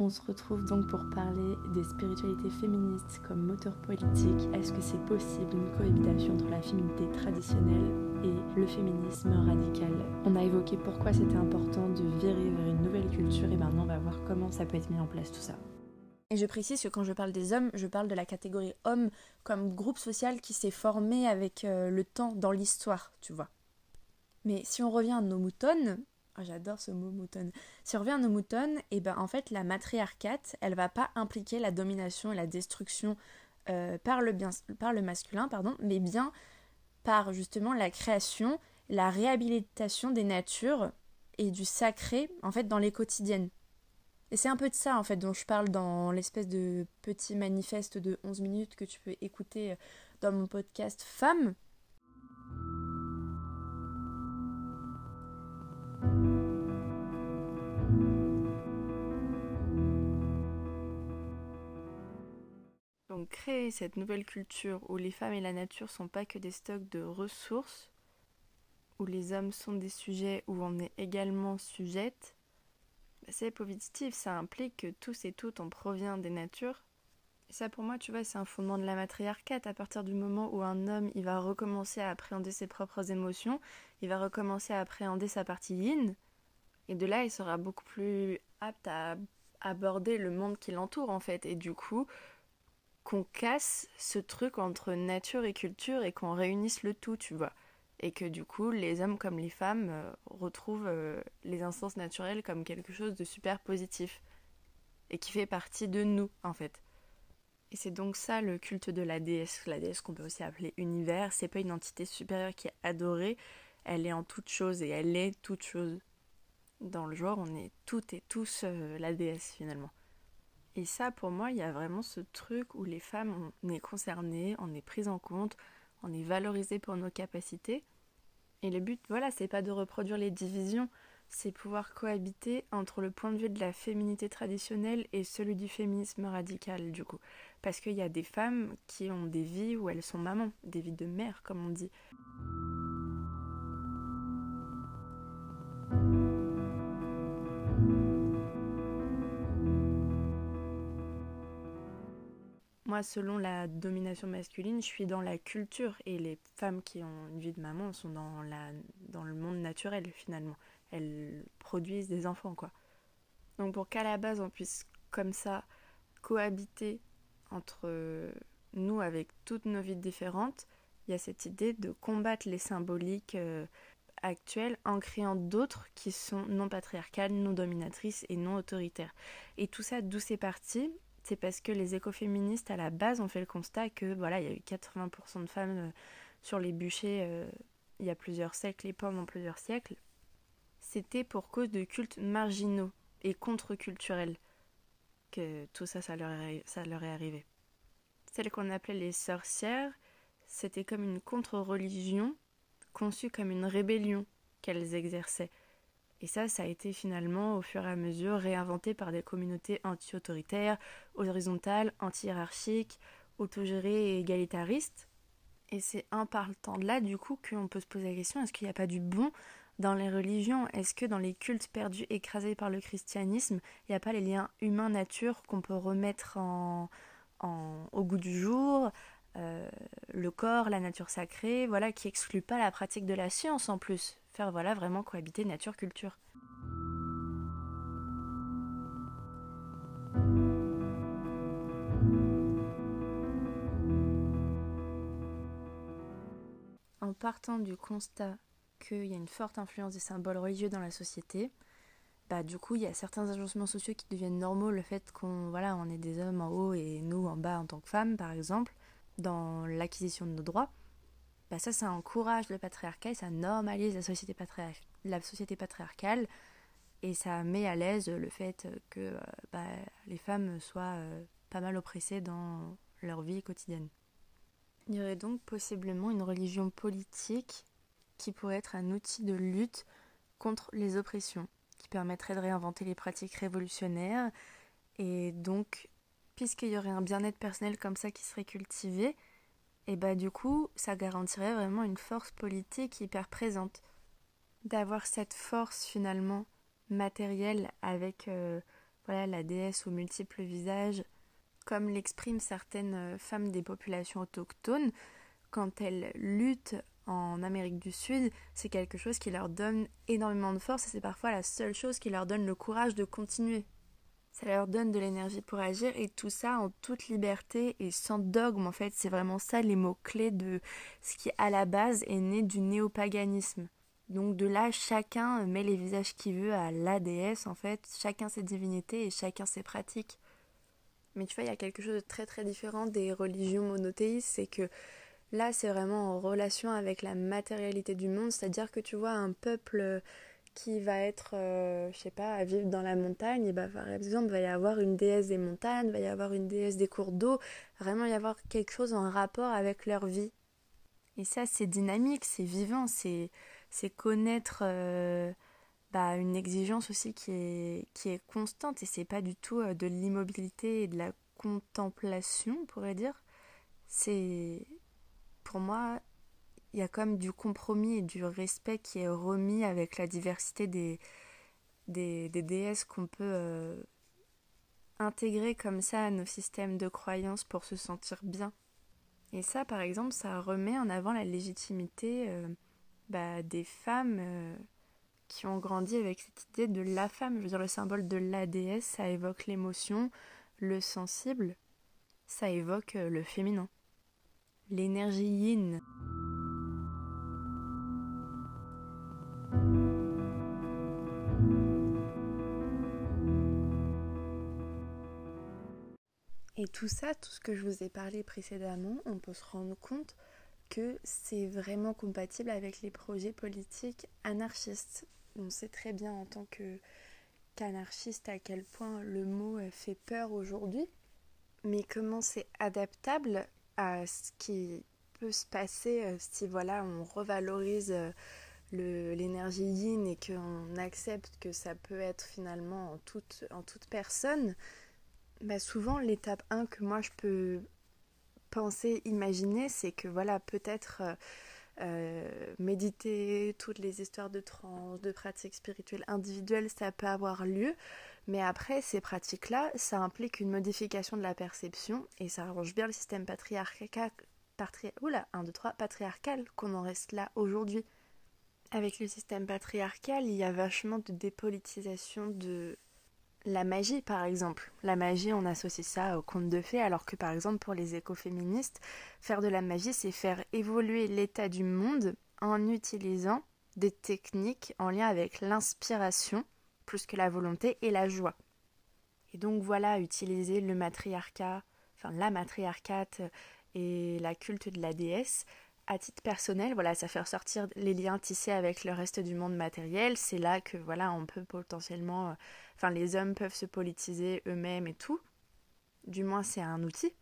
On se retrouve donc pour parler des spiritualités féministes comme moteur politique. Est-ce que c'est possible une cohabitation entre la féminité traditionnelle et le féminisme radical? On a évoqué pourquoi c'était important de virer vers une nouvelle culture et maintenant on va voir comment ça peut être mis en place tout ça. Et je précise que quand je parle des hommes, je parle de la catégorie homme comme groupe social qui s'est formé avec euh, le temps dans l'histoire, tu vois. Mais si on revient à nos moutons, ah, j'adore ce mot mouton. Si on revient à nos moutons, et eh ben en fait la matriarcate, elle va pas impliquer la domination et la destruction euh, par, le bien, par le masculin, pardon, mais bien par justement la création, la réhabilitation des natures et du sacré en fait dans les quotidiennes. Et c'est un peu de ça en fait dont je parle dans l'espèce de petit manifeste de 11 minutes que tu peux écouter euh, dans mon podcast Femmes Créer cette nouvelle culture où les femmes et la nature sont pas que des stocks de ressources, où les hommes sont des sujets où on est également sujette, bah, c'est positif, ça implique que tous et toutes on provient des natures. Et ça pour moi, tu vois, c'est un fondement de la matriarcate. À partir du moment où un homme, il va recommencer à appréhender ses propres émotions, il va recommencer à appréhender sa partie yin, et de là, il sera beaucoup plus apte à aborder le monde qui l'entoure en fait. Et du coup, qu'on casse ce truc entre nature et culture et qu'on réunisse le tout, tu vois. Et que du coup, les hommes comme les femmes euh, retrouvent euh, les instances naturelles comme quelque chose de super positif et qui fait partie de nous, en fait. Et c'est donc ça le culte de la déesse, la déesse qu'on peut aussi appeler univers. C'est pas une entité supérieure qui est adorée, elle est en toute chose et elle est toute chose. Dans le genre, on est toutes et tous euh, la déesse finalement. Et ça, pour moi, il y a vraiment ce truc où les femmes, on est concernées, on est prises en compte, on est valorisées pour nos capacités. Et le but, voilà, c'est pas de reproduire les divisions, c'est pouvoir cohabiter entre le point de vue de la féminité traditionnelle et celui du féminisme radical, du coup. Parce qu'il y a des femmes qui ont des vies où elles sont mamans, des vies de mère, comme on dit. Moi, selon la domination masculine, je suis dans la culture et les femmes qui ont une vie de maman sont dans, la, dans le monde naturel finalement. Elles produisent des enfants quoi. Donc pour qu'à la base on puisse comme ça cohabiter entre nous avec toutes nos vies différentes, il y a cette idée de combattre les symboliques euh, actuelles en créant d'autres qui sont non patriarcales, non dominatrices et non autoritaires. Et tout ça, d'où c'est parti? C'est parce que les écoféministes à la base ont fait le constat que voilà, il y a eu 80% de femmes euh, sur les bûchers euh, il y a plusieurs siècles et pendant plusieurs siècles. C'était pour cause de cultes marginaux et contre-culturels que tout ça, ça leur, est, arrivé. Celles qu'on appelait les sorcières, c'était comme une contre-religion conçue comme une rébellion qu'elles exerçaient. Et ça, ça a été finalement au fur et à mesure réinventé par des communautés anti-autoritaires, horizontales, anti-hiérarchiques, autogérées et égalitaristes. Et c'est en partant de là, du coup, qu'on peut se poser la question est-ce qu'il n'y a pas du bon dans les religions? Est-ce que dans les cultes perdus, écrasés par le christianisme, il n'y a pas les liens humain-nature qu'on peut remettre au goût du jour euh, le corps, la nature sacrée, voilà, qui exclut pas la pratique de la science en plus? Faire voilà vraiment cohabiter nature-culture. En partant du constat qu'il y a une forte influence des symboles religieux dans la société, bah du coup il y a certains agencements sociaux qui deviennent normaux, le fait qu'on voilà on est des hommes en haut et nous en bas en tant que femmes par exemple, dans l'acquisition de nos droits. Bah, ça, ça encourage le patriarcat et ça normalise la société, la société patriarcale et ça met à l'aise le fait que euh, bah, les femmes soient euh, pas mal oppressées dans leur vie quotidienne. Il y aurait donc possiblement une religion politique qui pourrait être un outil de lutte contre les oppressions, qui permettrait de réinventer les pratiques révolutionnaires et donc, puisqu'il y aurait un bien-être personnel comme ça qui serait cultivé, et bah du coup, ça garantirait vraiment une force politique hyper présente. D'avoir cette force finalement matérielle avec euh, voilà, la déesse aux multiples visages, comme l'expriment certaines euh, femmes des populations autochtones, quand elles luttent en Amérique du Sud, c'est quelque chose qui leur donne énormément de force et c'est parfois la seule chose qui leur donne le courage de continuer. Ça leur donne de l'énergie pour agir et tout ça en toute liberté et sans dogme en fait. C'est vraiment ça les mots-clés de ce qui à la base est né du néopaganisme. Donc de là, chacun met les visages qu'il veut à la déesse en fait, chacun ses divinités et chacun ses pratiques. Mais tu vois, il y a quelque chose de très très différent des religions monothéistes, c'est que là c'est vraiment en relation avec la matérialité du monde, c'est-à-dire que tu vois un peuple qui va être, euh, je sais pas, à vivre dans la montagne, et bah, par exemple, va y avoir une déesse des montagnes, va y avoir une déesse des cours d'eau, vraiment y avoir quelque chose en rapport avec leur vie. Et ça, c'est dynamique, c'est vivant, c'est c'est connaître euh, bah, une exigence aussi qui est, qui est constante et c'est pas du tout euh, de l'immobilité et de la contemplation, on pourrait dire. C'est pour moi, il y a comme du compromis et du respect qui est remis avec la diversité des, des, déesses qu'on peut euh, intégrer comme ça à nos systèmes de croyances pour se sentir bien. Et ça, par exemple, ça remet en avant la légitimité bah, des femmes euh, qui ont grandi avec cette idée de la femme. Je veux dire, le symbole de la déesse, ça évoque l'émotion, le sensible, ça évoque euh, le féminin. L'énergie yin. Tout ça, tout ce que je vous ai parlé précédemment, on peut se rendre compte que c'est vraiment compatible avec les projets politiques anarchistes. On sait très bien en tant que qu'anarchiste à quel point le mot fait peur aujourd'hui, mais comment c'est adaptable à ce qui peut se passer euh, si voilà on revalorise euh, l'énergie yin et qu'on accepte que ça peut être finalement en toute, en toute personne, bah souvent l'étape 1 que moi je peux penser, imaginer, c'est que voilà, peut-être euh, euh, méditer toutes les histoires de trans, de pratiques spirituelles individuelles, ça peut avoir lieu. Mais après, ces pratiques-là, ça implique une modification de la perception et ça arrange bien le système patriarcal, patri... Oula, 1, 2, 3, patriarcal qu'on en reste là aujourd'hui. Avec le système patriarcal, il y a vachement de dépolitisation de la magie, par exemple. La magie, on associe ça au conte de fées, alors que par exemple pour les écoféministes, faire de la magie, c'est faire évoluer l'état du monde en utilisant des techniques en lien avec l'inspiration, plus que la volonté et la joie. Et donc voilà, utiliser le matriarcat, enfin la matriarcate et la culte de la déesse à titre personnel, voilà, ça fait ressortir les liens tissés avec le reste du monde matériel. C'est là que voilà, on peut potentiellement, euh, enfin, les hommes peuvent se politiser eux-mêmes et tout. Du moins, c'est un outil.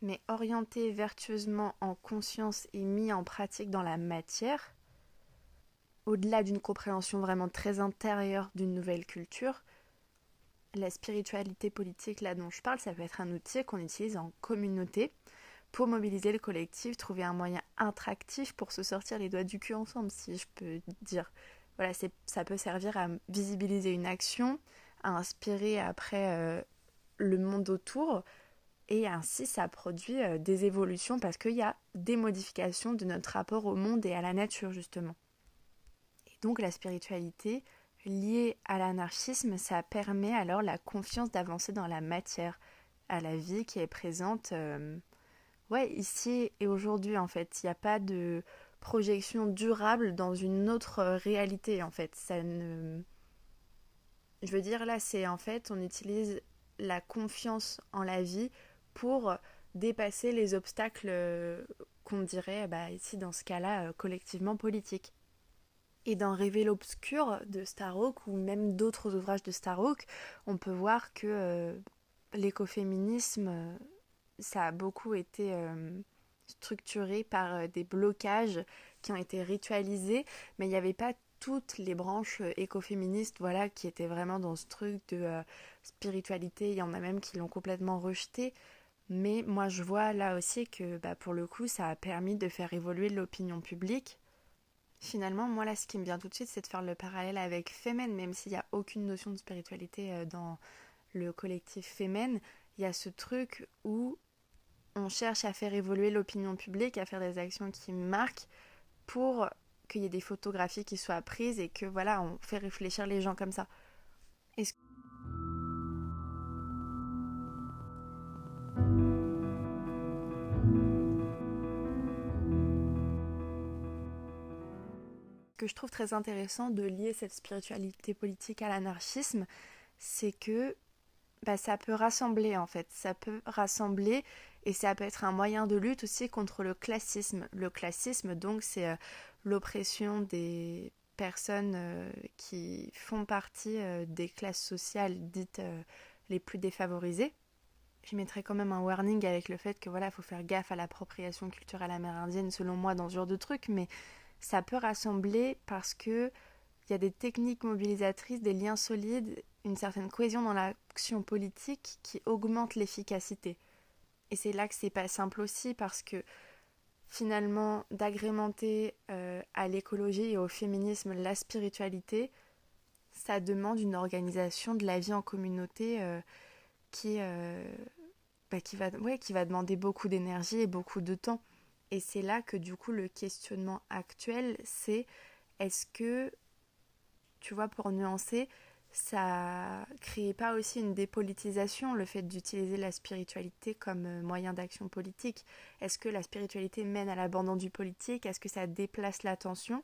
Mais orienté vertueusement en conscience et mis en pratique dans la matière, au-delà d'une compréhension vraiment très intérieure d'une nouvelle culture, la spiritualité politique là dont je parle, ça peut être un outil qu'on utilise en communauté pour mobiliser le collectif, trouver un moyen attractif pour se sortir les doigts du cul ensemble, si je peux dire. Voilà, ça peut servir à visibiliser une action, à inspirer après euh, le monde autour, et ainsi ça produit euh, des évolutions parce qu'il y a des modifications de notre rapport au monde et à la nature, justement. Et donc la spiritualité liée à l'anarchisme, ça permet alors la confiance d'avancer dans la matière, à la vie qui est présente. Euh, ouais, ici et aujourd'hui en fait. Il n'y a pas de projection durable dans une autre réalité en fait. Ça. Je veux dire là, c'est en fait, on utilise la confiance en la vie pour dépasser les obstacles euh, qu'on dirait bah, ici dans ce cas-là euh, collectivement politiques. Et dans Rêver l'obscur de Starhawk ou même d'autres ouvrages de Starhawk, on peut voir que euh, l'écoféminisme ça a beaucoup été euh, structuré par euh, des blocages qui ont été ritualisés, mais il n'y avait pas toutes les branches euh, écoféministes voilà, qui étaient vraiment dans ce truc de spiritualité. Il y en a même qui l'ont complètement rejeté. Mais moi, je vois là aussi que bah, pour le coup, ça a permis de faire évoluer l'opinion publique. Finalement, moi, là, ce qui me vient tout de suite, c'est de faire le parallèle avec Femen, même s'il n'y a aucune notion de spiritualité dans le collectif Femen, il y a ce truc où on cherche à faire évoluer l'opinion publique, à faire des actions qui marquent pour qu'il y ait des photographies qui soient prises et que voilà, on fait réfléchir les gens comme ça. Est-ce que je trouve très intéressant de lier cette spiritualité politique à l'anarchisme, c'est que bah, ça peut rassembler en fait, ça peut rassembler et ça peut être un moyen de lutte aussi contre le classisme. Le classisme donc c'est euh, l'oppression des personnes euh, qui font partie euh, des classes sociales dites les plus défavorisées. Je mettrais quand même un warning avec le fait que voilà, il faut faire gaffe à l'appropriation culturelle amérindienne selon moi dans ce genre de trucs, mais ça peut rassembler parce que il y a des techniques mobilisatrices, des liens solides, une certaine cohésion dans l'action politique qui augmente l'efficacité. Et c'est là que c'est pas simple aussi parce que finalement d'agrémenter euh, à l'écologie et au féminisme la spiritualité, ça demande une organisation de la vie en communauté euh, qui, euh, bah, qui, va, ouais, qui va demander beaucoup d'énergie et beaucoup de temps. Et c'est là que du coup le questionnement actuel, c'est est-ce que, tu vois, pour nuancer, ça crée pas aussi une dépolitisation, le fait d'utiliser la spiritualité comme euh, moyen d'action politique. Est-ce que la spiritualité mène à l'abandon du politique? Est-ce que ça déplace l'attention?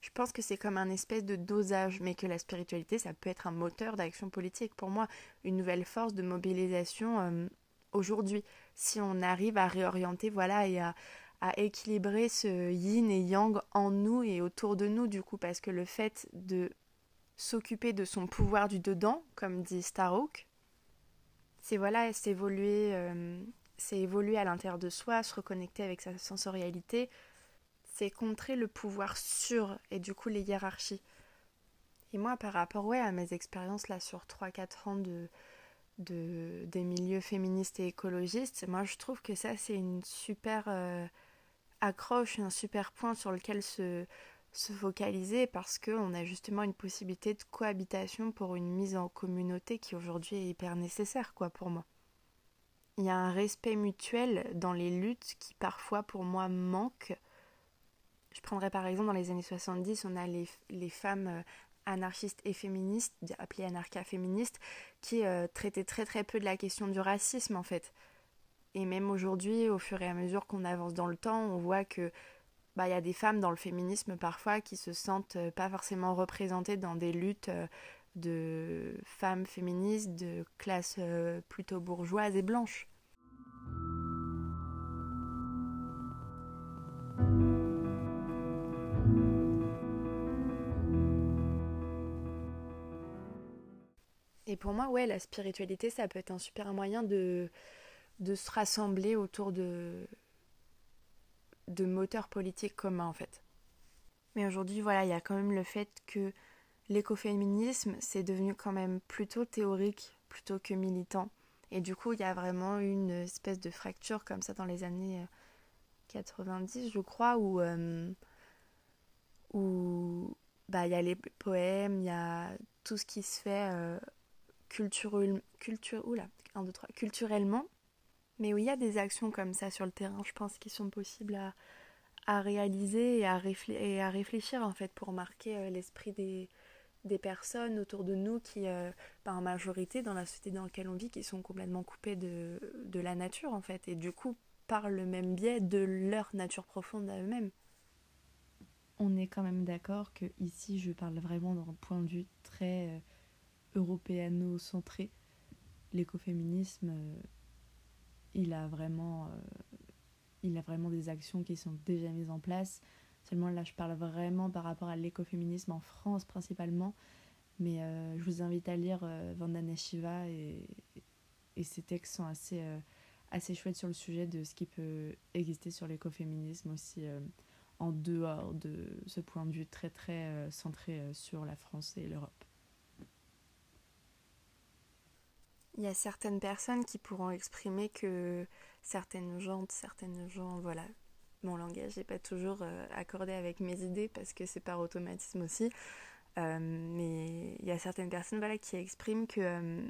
Je pense que c'est comme un espèce de dosage, mais que la spiritualité, ça peut être un moteur d'action politique. Pour moi, une nouvelle force de mobilisation euh, aujourd'hui si on arrive à réorienter, voilà, et à, équilibrer ce yin et yang en nous et autour de nous, du coup, parce que le fait de s'occuper de son pouvoir du dedans, comme dit Starhawk, c'est voilà, c'est évoluer, euh, c'est évoluer à l'intérieur de soi, se reconnecter avec sa sensorialité, c'est contrer le pouvoir sur et du coup les hiérarchies. Et moi, par rapport à mes expériences là sur 3-4 ans de, de, des milieux féministes et écologistes, moi je trouve que ça c'est une super euh, accroche, un super point sur lequel se, se focaliser parce qu'on a justement une possibilité de cohabitation pour une mise en communauté qui aujourd'hui est hyper nécessaire quoi pour moi. Il y a un respect mutuel dans les luttes qui parfois pour moi manque. Je prendrais par exemple dans les années 70, on a les, femmes euh, anarchistes et féministes, appelées anarcha-féministes, qui euh, traitaient très très peu de la question du racisme en fait. Et même aujourd'hui, au fur et à mesure qu'on avance dans le temps, on voit que bah, y a des femmes dans le féminisme parfois qui se sentent euh, pas forcément représentées dans des luttes euh, de femmes féministes de classe plutôt bourgeoise et blanche. Et pour moi, ouais, la spiritualité, ça peut être un super moyen de, de se rassembler autour de, de moteurs politiques communs, en fait. Mais aujourd'hui, voilà, il y a quand même le fait que l'écoféminisme, c'est devenu quand même plutôt théorique plutôt que militant. Et du coup, il y a vraiment une espèce de fracture comme ça dans les années 90, euh, je crois, où, euh, où bah, il y a les poèmes, il y a tout ce qui se fait euh, culturellement, mais où il y a des actions comme ça sur le terrain, je pense, qui sont possibles à, à réaliser et à, et à, réfléchir en fait pour marquer euh, l'esprit des, des personnes autour de nous qui, euh, bah, en majorité dans la société dans laquelle on vit, qui sont complètement coupées de, de la nature en fait, et du coup par le même biais de leur nature profonde à eux-mêmes. On est quand même d'accord que ici je parle vraiment d'un point de vue très euh, européano-centré. L'écoféminisme, euh, il a vraiment, euh, il a vraiment des actions qui sont déjà mises en place. Seulement là, je parle vraiment par rapport à l'écoféminisme en France principalement. Mais euh, je vous invite à lire Vandana Shiva et, et ses textes sont assez, assez chouettes sur le sujet de ce qui peut exister sur l'écoféminisme aussi en dehors de ce point de vue très très centré sur la France et l'Europe. Il y a certaines personnes qui pourront exprimer que certaines gens, certaines gens, voilà, mon langage n'est pas toujours euh, accordé avec mes idées parce que c'est par automatisme aussi. Euh, mais il y a certaines personnes voilà, qui expriment que euh,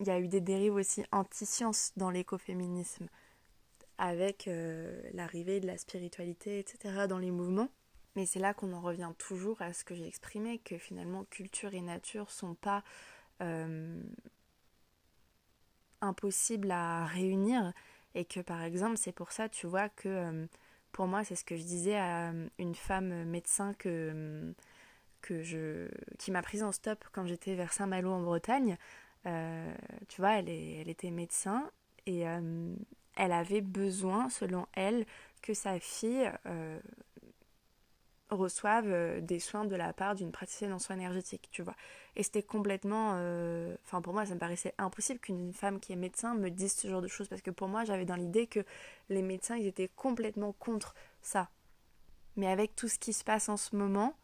il y a eu des dérives aussi anti-sciences dans l'écoféminisme, avec l'arrivée de la spiritualité, etc., dans les mouvements. Mais c'est là qu'on en revient toujours à ce que j'ai exprimé, que finalement culture et nature sont pas euh, impossibles à réunir, et que par exemple, c'est pour ça, tu vois, que euh, pour moi, c'est ce que je disais à une femme médecin que, que je, qui m'a prise en stop quand j'étais vers Saint-Malo en Bretagne. Euh, tu vois, elle, est, elle était médecin et euh, elle avait besoin, selon elle, que sa fille euh, reçoive des soins de la part d'une praticienne en soins énergétiques, tu vois. Et c'était complètement... Enfin, pour moi, ça me paraissait impossible qu'une femme qui est médecin me dise ce genre de choses, parce que pour moi, j'avais dans l'idée que les médecins, ils étaient complètement contre ça. Mais avec tout ce qui se passe en ce moment,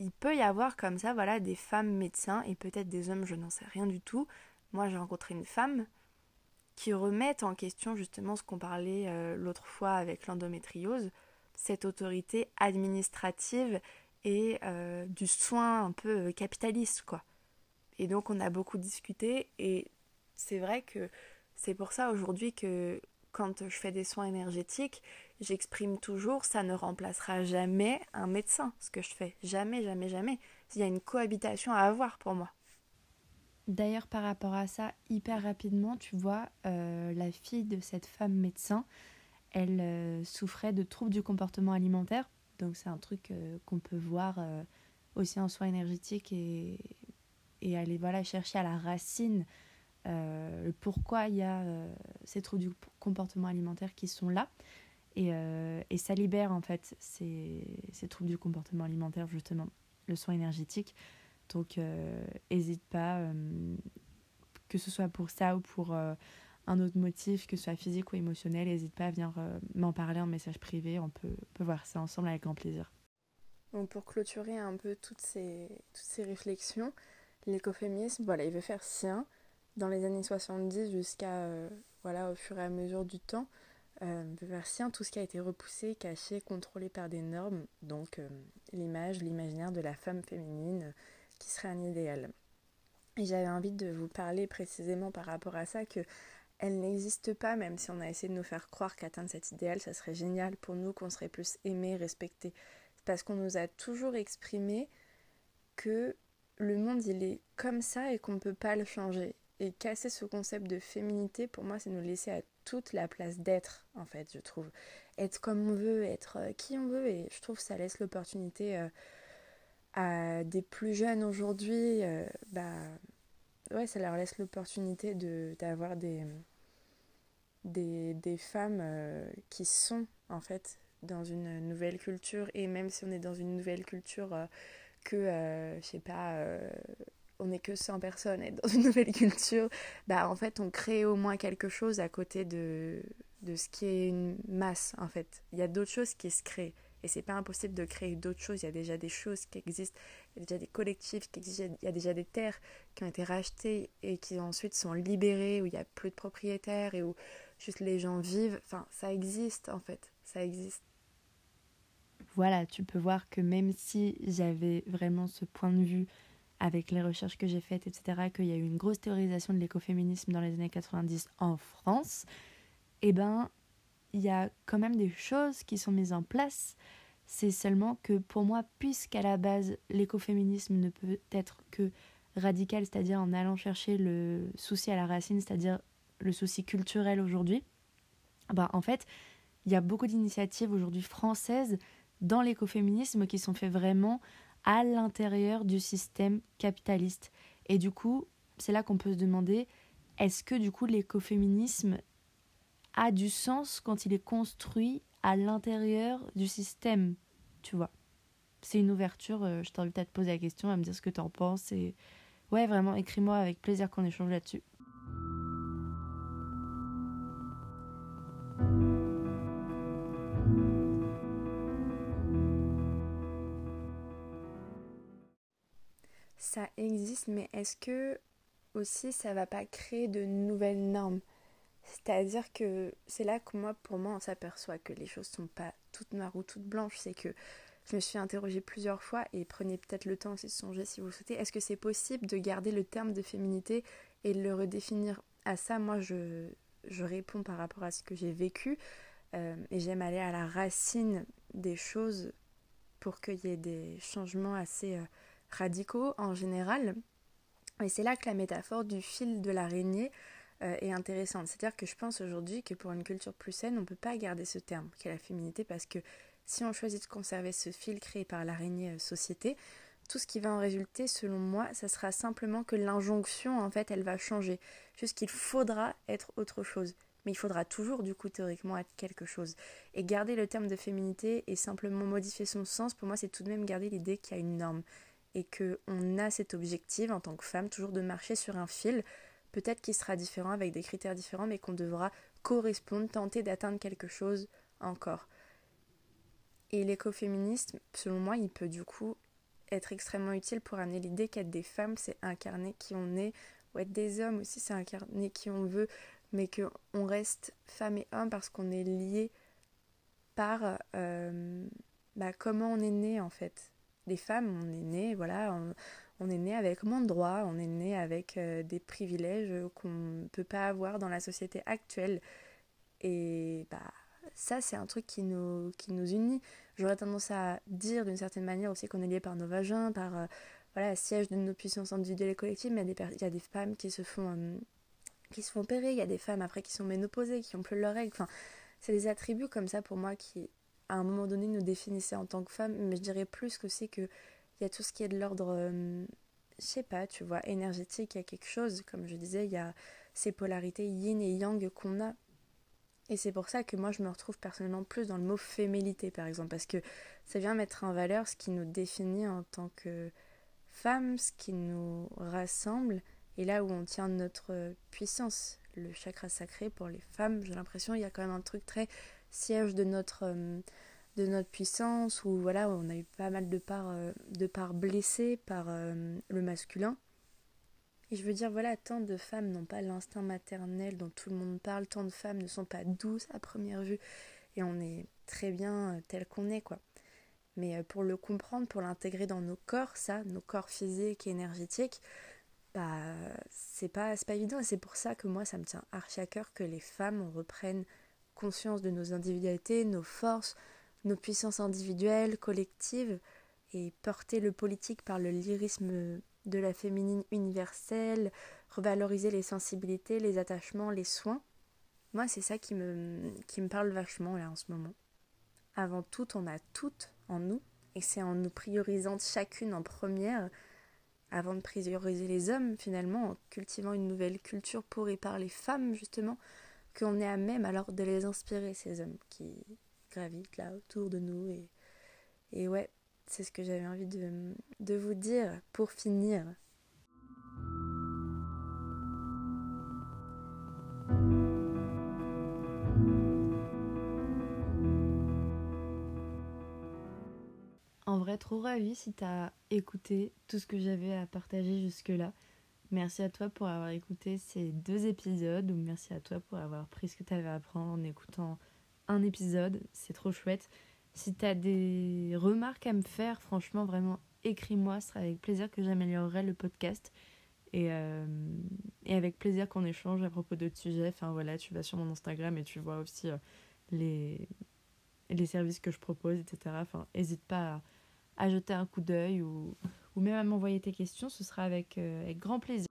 il peut y avoir comme ça, voilà, des femmes médecins et peut-être des hommes, je n'en sais rien du tout. Moi, j'ai rencontré une femme qui remettent en question justement ce qu'on parlait euh, l'autre fois avec l'endométriose, cette autorité administrative et euh, du soin un peu euh, capitaliste, quoi. Et donc, on a beaucoup discuté et c'est vrai que c'est pour ça aujourd'hui que quand je fais des soins énergétiques, j'exprime toujours, ça ne remplacera jamais un médecin, ce que je fais. Jamais, jamais, jamais. Il y a une cohabitation à avoir pour moi. D'ailleurs, par rapport à ça, hyper rapidement, tu vois, euh, la fille de cette femme médecin, elle euh, souffrait de troubles du comportement alimentaire. Donc c'est un truc euh, qu'on peut voir aussi en soins énergétiques et, et aller voilà, chercher à la racine pourquoi il y a ces troubles du comportement alimentaire qui sont là. Euh, et, ça libère en fait ces, ces, troubles du comportement alimentaire, justement, le soin énergétique. Donc, n'hésite euh, pas, euh, que ce soit pour ça ou pour un autre motif, que ce soit physique ou émotionnel, n'hésite pas à venir m'en parler en message privé. On peut, peut, voir ça ensemble avec grand plaisir. Donc, pour clôturer un peu toutes ces, toutes ces réflexions, l'écoféminisme, voilà, il veut faire sien dans les années 70 jusqu'à, voilà, au fur et à mesure du temps euh, sien tout ce qui a été repoussé, caché, contrôlé par des normes, donc euh, l'image, l'imaginaire de la femme féminine euh, qui serait un idéal. Et j'avais envie de vous parler précisément par rapport à ça que elle n'existe pas, même si on a essayé de nous faire croire qu'atteindre cet idéal, ça serait génial pour nous, qu'on serait plus aimé, respecté. Parce qu'on nous a toujours exprimé que le monde il est comme ça et qu'on ne peut pas le changer. Et casser ce concept de féminité, pour moi, c'est nous laisser à toute la place d'être, en fait, je trouve. Être comme on veut, être euh, qui on veut, et je trouve que ça laisse l'opportunité euh, à des plus jeunes aujourd'hui, euh, bah, ouais, ça leur laisse l'opportunité d'avoir des, des, des, femmes qui sont, en fait, dans une nouvelle culture, et même si on est dans une nouvelle culture que, je sais pas on n'est que 100 personnes et dans une nouvelle culture, bah en fait on crée au moins quelque chose à côté de, de ce qui est une masse en fait. Il y a d'autres choses qui se créent et c'est pas impossible de créer d'autres choses. Il y a déjà des choses qui existent, il y a déjà des collectifs qui existent, il y a déjà des terres qui ont été rachetées et qui ensuite sont libérées où il n'y a plus de propriétaires et où juste les gens vivent. Ça existe en fait, ça existe. Voilà, tu peux voir que même si j'avais vraiment ce point de vue avec les recherches que j'ai faites, etc., qu'il y a eu une grosse théorisation de l'écoféminisme dans les années 90 en France, eh ben, il y a quand même des choses qui sont mises en place. C'est seulement que pour moi, puisqu'à la base, l'écoféminisme ne peut être que radical, c'est-à-dire en allant chercher le souci à la racine, c'est-à-dire le souci culturel aujourd'hui, ben, en fait, il y a beaucoup d'initiatives aujourd'hui françaises dans l'écoféminisme qui sont faites vraiment à l'intérieur du système capitaliste. Et du coup, c'est là qu'on peut se demander, est-ce que du coup l'écoféminisme a du sens quand il est construit à l'intérieur du système, tu vois? C'est une ouverture, euh, je t'invite à te poser la question, à me dire ce que tu en penses. Et ouais, vraiment, écris-moi avec plaisir qu'on échange là-dessus. Ça existe, mais est-ce que aussi ça va pas créer de nouvelles normes? C'est-à-dire que c'est là que moi, pour moi, on s'aperçoit que les choses sont pas toutes noires ou toutes blanches. C'est que je me suis interrogée plusieurs fois et prenez peut-être le temps aussi de songer si vous souhaitez. Est-ce que c'est possible de garder le terme de féminité Et le redéfinir? À ça, moi, je, je réponds par rapport à ce que j'ai vécu. Euh, et j'aime aller à la racine des choses pour qu'il y ait des changements assez euh, radicaux en général. Et c'est là que la métaphore du fil de l'araignée euh, est intéressante. C'est-à-dire que je pense aujourd'hui que pour une culture plus saine, on ne peut pas garder ce terme qu'est la féminité parce que si on choisit de conserver ce fil créé par l'araignée société, tout ce qui va en résulter, selon moi, ça sera simplement que l'injonction, en fait, elle va changer. Juste qu'il faudra être autre chose. Mais il faudra toujours, du coup, théoriquement, être quelque chose. Et garder le terme de féminité et simplement modifier son sens, pour moi, c'est tout de même garder l'idée qu'il y a une norme. Et qu'on a cet objectif, en tant que femme, toujours de marcher sur un fil, peut-être qu'il sera différent, avec des critères différents, mais qu'on devra correspondre, tenter d'atteindre quelque chose encore. Et l'écoféminisme, selon moi, il peut du coup être extrêmement utile pour amener l'idée qu'être des femmes, c'est incarner qui on est, ou être des hommes aussi, c'est incarner qui on veut, mais qu'on reste femme et homme parce qu'on est lié par euh, bah, comment on est né en fait. Les femmes, on est né, voilà, on, est né avec moins de droits, on est né avec euh, des privilèges qu'on ne peut pas avoir dans la société actuelle. Et bah ça, c'est un truc qui nous, qui nous unit. J'aurais tendance à dire d'une certaine manière aussi qu'on est lié par nos vagins, par euh, siège de nos puissances individuelles et collectives, mais il y a des, y a femmes qui se font euh, qui se font opérer, il y a des femmes après qui sont ménopausées, qui ont plus leurs règles. Enfin, c'est des attributs comme ça pour moi qui, à un moment donné, nous définissaient en tant que femmes, mais je dirais plus que c'est que il y a tout ce qui est de l'ordre, euh, je sais pas, tu vois, énergétique, il y a quelque chose, comme je disais, il y a ces polarités yin et yang qu'on a et c'est pour ça que moi je me retrouve personnellement plus dans le mot féminité par exemple, parce que ça vient mettre en valeur ce qui nous définit en tant que femmes, ce qui nous rassemble, et là où on tient notre puissance. Le chakra sacré pour les femmes, j'ai l'impression il y a quand même un truc très siège de notre, euh, de notre puissance, où voilà, on a eu pas mal de parts, euh, de parts blessées par euh, le masculin. Et je veux dire, voilà, tant de femmes n'ont pas l'instinct maternel dont tout le monde parle, tant de femmes ne sont pas douces à première vue, et on est très bien tel qu'on est, quoi. Mais pour le comprendre, pour l'intégrer dans nos corps, ça, nos corps physiques et énergétiques, bah, c'est pas, pas évident, et c'est pour ça que moi, ça me tient archi à cœur que les femmes reprennent conscience de nos individualités, nos forces, nos puissances individuelles, collectives, et porter le politique par le lyrisme de la féminine universelle, revaloriser les sensibilités, les attachements, les soins. Moi, c'est ça qui me, qui me parle vachement là en ce moment. Avant tout, on a toutes en nous, et c'est en nous priorisant chacune en première, avant de prioriser les hommes finalement, en cultivant une nouvelle culture pour et par les femmes justement, qu'on est à même alors de les inspirer, ces hommes qui gravitent là autour de nous. Et, et ouais, c'est ce que j'avais envie de, vous dire pour finir. En vrai, trop ravi si t'as écouté tout ce que j'avais à partager jusque-là. Merci à toi pour avoir écouté ces deux épisodes, ou merci à toi pour avoir pris ce que tu avais à apprendre en écoutant un épisode. C'est trop chouette. Si tu as des remarques à me faire, franchement, vraiment, écris-moi. Ce sera avec plaisir que j'améliorerai le podcast. Et, euh, et avec plaisir qu'on échange à propos d'autres sujets. Enfin voilà, tu vas sur mon Instagram et tu vois aussi euh, les, les services que je propose, etc. Enfin, n'hésite pas à, jeter un coup d'œil ou, ou même à m'envoyer tes questions. Ce sera avec, euh, avec grand plaisir.